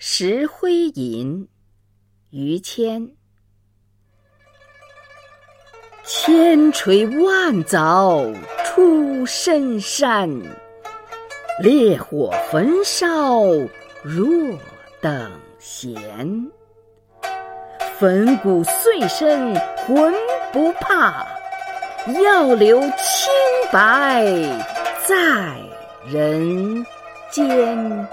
石灰吟于谦。千锤万凿出深山烈火焚烧若等闲。粉骨碎身浑不怕要留清白在人间。